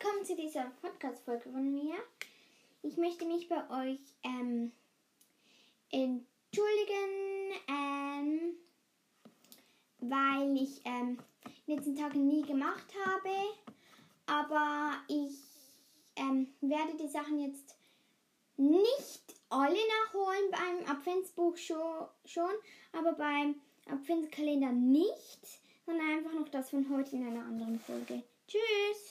willkommen zu dieser Podcast-Folge von mir. Ich möchte mich bei euch ähm, entschuldigen, ähm, weil ich ähm, in den letzten Tagen nie gemacht habe. Aber ich ähm, werde die Sachen jetzt nicht alle nachholen beim Adventsbuch schon, schon aber beim Adventskalender nicht, sondern einfach noch das von heute in einer anderen Folge. Tschüss!